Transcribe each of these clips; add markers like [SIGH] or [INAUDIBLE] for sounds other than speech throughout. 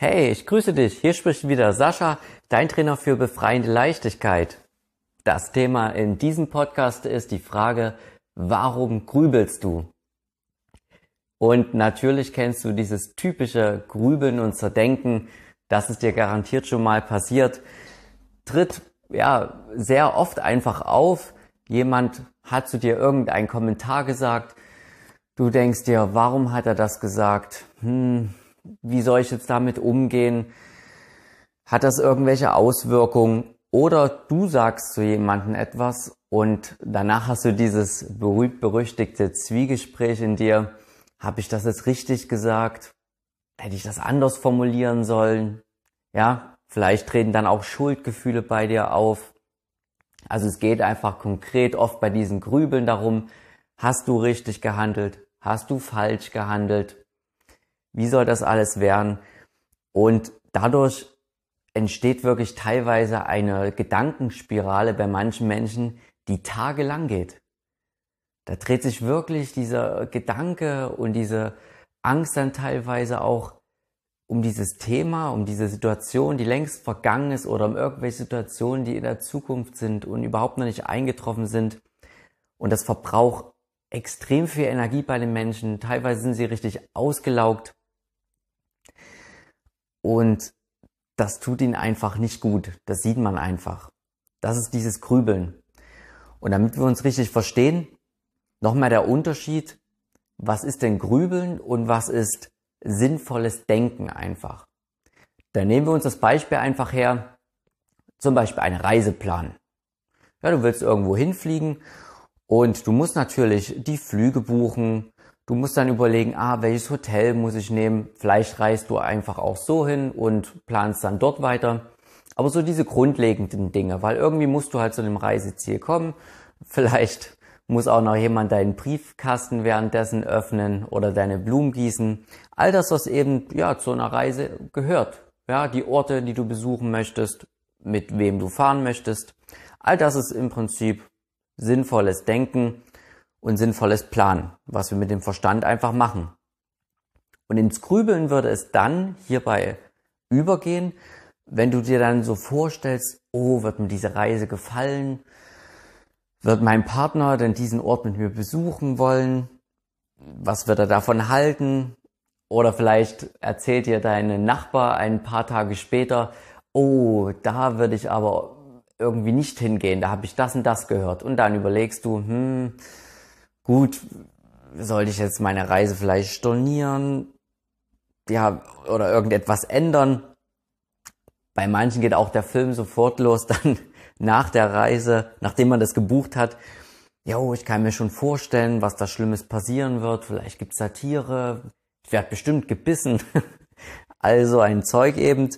Hey, ich grüße dich. Hier spricht wieder Sascha, dein Trainer für befreiende Leichtigkeit. Das Thema in diesem Podcast ist die Frage, warum grübelst du? Und natürlich kennst du dieses typische Grübeln und Zerdenken, das ist dir garantiert schon mal passiert, tritt ja sehr oft einfach auf. Jemand hat zu dir irgendeinen Kommentar gesagt. Du denkst dir, warum hat er das gesagt? Hm, wie soll ich jetzt damit umgehen? Hat das irgendwelche Auswirkungen? Oder du sagst zu jemandem etwas und danach hast du dieses berühmt-berüchtigte Zwiegespräch in dir. Habe ich das jetzt richtig gesagt? Hätte ich das anders formulieren sollen? Ja, vielleicht treten dann auch Schuldgefühle bei dir auf. Also es geht einfach konkret oft bei diesen Grübeln darum, hast du richtig gehandelt? Hast du falsch gehandelt? Wie soll das alles werden? Und dadurch entsteht wirklich teilweise eine Gedankenspirale bei manchen Menschen, die tagelang geht. Da dreht sich wirklich dieser Gedanke und diese Angst dann teilweise auch um dieses Thema, um diese Situation, die längst vergangen ist oder um irgendwelche Situationen, die in der Zukunft sind und überhaupt noch nicht eingetroffen sind. Und das verbraucht extrem viel Energie bei den Menschen. Teilweise sind sie richtig ausgelaugt. Und das tut ihnen einfach nicht gut. Das sieht man einfach. Das ist dieses Grübeln. Und damit wir uns richtig verstehen, nochmal der Unterschied, was ist denn Grübeln und was ist sinnvolles Denken einfach. Da nehmen wir uns das Beispiel einfach her, zum Beispiel einen Reiseplan. Ja, du willst irgendwo hinfliegen und du musst natürlich die Flüge buchen, Du musst dann überlegen, ah, welches Hotel muss ich nehmen? Vielleicht reist du einfach auch so hin und planst dann dort weiter. Aber so diese grundlegenden Dinge, weil irgendwie musst du halt zu einem Reiseziel kommen. [LAUGHS] Vielleicht muss auch noch jemand deinen Briefkasten währenddessen öffnen oder deine Blumen gießen. All das, was eben, ja, zu einer Reise gehört. Ja, die Orte, die du besuchen möchtest, mit wem du fahren möchtest. All das ist im Prinzip sinnvolles Denken und sinnvolles Planen, was wir mit dem Verstand einfach machen. Und ins Grübeln würde es dann hierbei übergehen, wenn du dir dann so vorstellst, oh, wird mir diese Reise gefallen? Wird mein Partner denn diesen Ort mit mir besuchen wollen? Was wird er davon halten? Oder vielleicht erzählt dir dein Nachbar ein paar Tage später, oh, da würde ich aber irgendwie nicht hingehen, da habe ich das und das gehört. Und dann überlegst du, hm, gut, sollte ich jetzt meine Reise vielleicht stornieren? Ja, oder irgendetwas ändern? Bei manchen geht auch der Film sofort los, [LAUGHS] dann nach der Reise, nachdem man das gebucht hat. Jo, ich kann mir schon vorstellen, was da Schlimmes passieren wird. Vielleicht gibt's da Tiere. Ich werde bestimmt gebissen. [LAUGHS] also ein Zeug eben.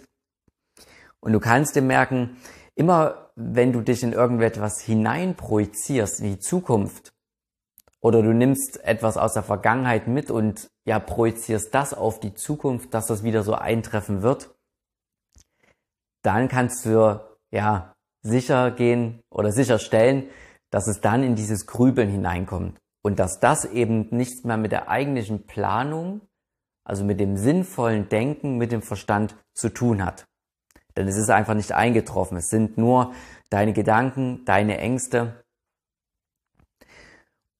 Und du kannst dir merken, immer wenn du dich in irgendetwas hineinprojizierst, in die Zukunft, oder du nimmst etwas aus der Vergangenheit mit und ja, projizierst das auf die Zukunft, dass das wieder so eintreffen wird. Dann kannst du ja sicher gehen oder sicherstellen, dass es dann in dieses Grübeln hineinkommt und dass das eben nichts mehr mit der eigentlichen Planung, also mit dem sinnvollen Denken, mit dem Verstand zu tun hat. Denn es ist einfach nicht eingetroffen. Es sind nur deine Gedanken, deine Ängste,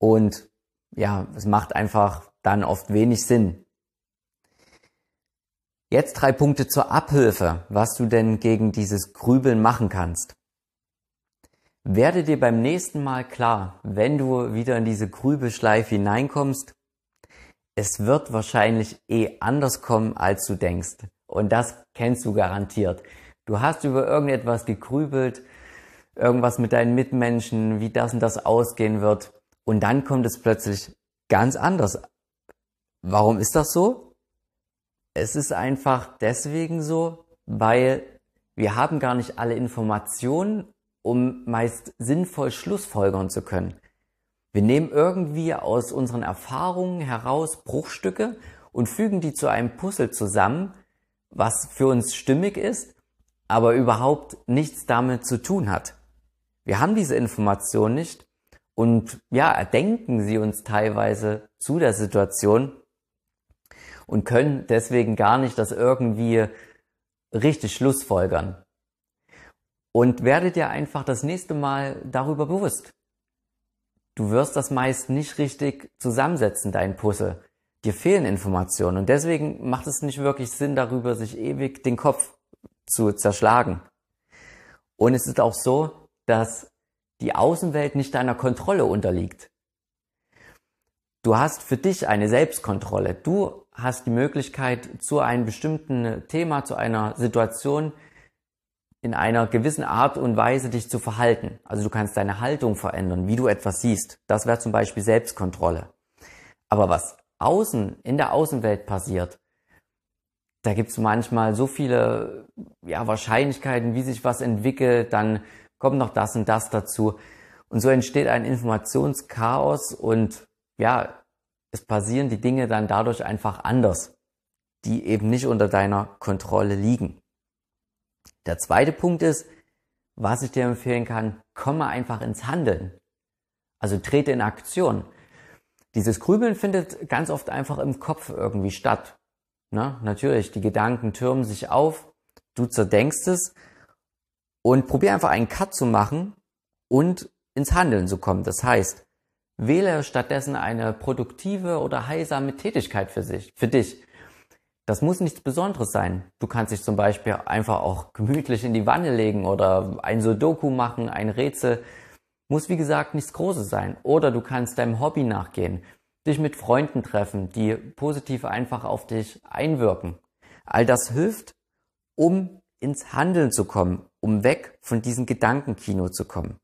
und ja, es macht einfach dann oft wenig Sinn. Jetzt drei Punkte zur Abhilfe, was du denn gegen dieses Grübeln machen kannst. Werde dir beim nächsten Mal klar, wenn du wieder in diese Grübelschleife hineinkommst, es wird wahrscheinlich eh anders kommen, als du denkst. Und das kennst du garantiert. Du hast über irgendetwas gegrübelt, irgendwas mit deinen Mitmenschen, wie das und das ausgehen wird. Und dann kommt es plötzlich ganz anders. Warum ist das so? Es ist einfach deswegen so, weil wir haben gar nicht alle Informationen, um meist sinnvoll Schlussfolgern zu können. Wir nehmen irgendwie aus unseren Erfahrungen heraus Bruchstücke und fügen die zu einem Puzzle zusammen, was für uns stimmig ist, aber überhaupt nichts damit zu tun hat. Wir haben diese Information nicht und ja, erdenken sie uns teilweise zu der Situation und können deswegen gar nicht das irgendwie richtig Schlussfolgern. Und werde dir einfach das nächste Mal darüber bewusst. Du wirst das meist nicht richtig zusammensetzen, dein Puzzle. Dir fehlen Informationen und deswegen macht es nicht wirklich Sinn, darüber sich ewig den Kopf zu zerschlagen. Und es ist auch so, dass die Außenwelt nicht deiner Kontrolle unterliegt. Du hast für dich eine Selbstkontrolle. Du hast die Möglichkeit, zu einem bestimmten Thema, zu einer Situation in einer gewissen Art und Weise dich zu verhalten. Also du kannst deine Haltung verändern, wie du etwas siehst. Das wäre zum Beispiel Selbstkontrolle. Aber was außen, in der Außenwelt passiert, da gibt es manchmal so viele ja, Wahrscheinlichkeiten, wie sich was entwickelt, dann kommt noch das und das dazu. Und so entsteht ein Informationschaos und ja, es passieren die Dinge dann dadurch einfach anders, die eben nicht unter deiner Kontrolle liegen. Der zweite Punkt ist, was ich dir empfehlen kann, komme einfach ins Handeln. Also trete in Aktion. Dieses Grübeln findet ganz oft einfach im Kopf irgendwie statt. Ne? Natürlich, die Gedanken türmen sich auf, du zerdenkst es und probier einfach einen Cut zu machen und ins Handeln zu kommen. Das heißt, wähle stattdessen eine produktive oder heilsame Tätigkeit für sich, für dich. Das muss nichts Besonderes sein. Du kannst dich zum Beispiel einfach auch gemütlich in die Wanne legen oder ein Sudoku machen, ein Rätsel. Muss wie gesagt nichts Großes sein. Oder du kannst deinem Hobby nachgehen, dich mit Freunden treffen, die positiv einfach auf dich einwirken. All das hilft, um ins Handeln zu kommen, um weg von diesem Gedankenkino zu kommen.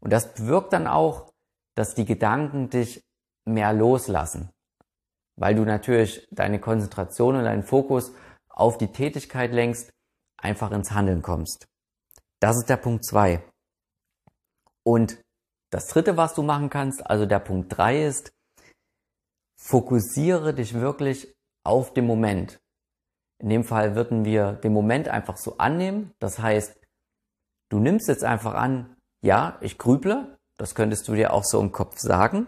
Und das bewirkt dann auch, dass die Gedanken dich mehr loslassen, weil du natürlich deine Konzentration und deinen Fokus auf die Tätigkeit lenkst, einfach ins Handeln kommst. Das ist der Punkt zwei. Und das dritte, was du machen kannst, also der Punkt drei ist, fokussiere dich wirklich auf den Moment. In dem Fall würden wir den Moment einfach so annehmen. Das heißt, du nimmst jetzt einfach an, ja, ich grüble. Das könntest du dir auch so im Kopf sagen.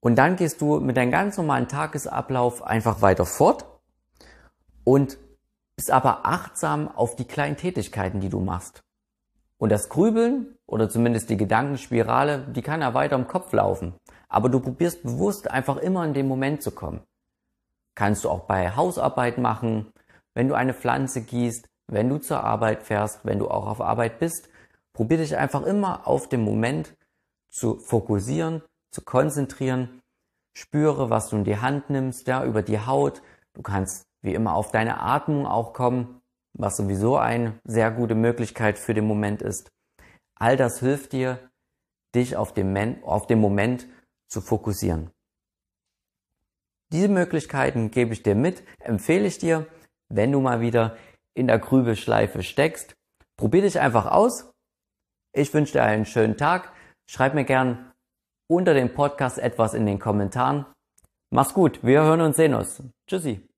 Und dann gehst du mit deinem ganz normalen Tagesablauf einfach weiter fort und bist aber achtsam auf die kleinen Tätigkeiten, die du machst. Und das Grübeln oder zumindest die Gedankenspirale, die kann ja weiter im Kopf laufen. Aber du probierst bewusst einfach immer in den Moment zu kommen. Kannst du auch bei Hausarbeit machen, wenn du eine Pflanze gießt, wenn du zur Arbeit fährst, wenn du auch auf Arbeit bist. Probier dich einfach immer auf den Moment zu fokussieren, zu konzentrieren. Spüre, was du in die Hand nimmst, ja, über die Haut. Du kannst wie immer auf deine Atmung auch kommen, was sowieso eine sehr gute Möglichkeit für den Moment ist. All das hilft dir, dich auf den, auf den Moment zu fokussieren. Diese Möglichkeiten gebe ich dir mit, empfehle ich dir, wenn du mal wieder in der Grübelschleife steckst. Probier dich einfach aus. Ich wünsche dir einen schönen Tag. Schreib mir gern unter dem Podcast etwas in den Kommentaren. Mach's gut, wir hören und sehen uns. Tschüssi.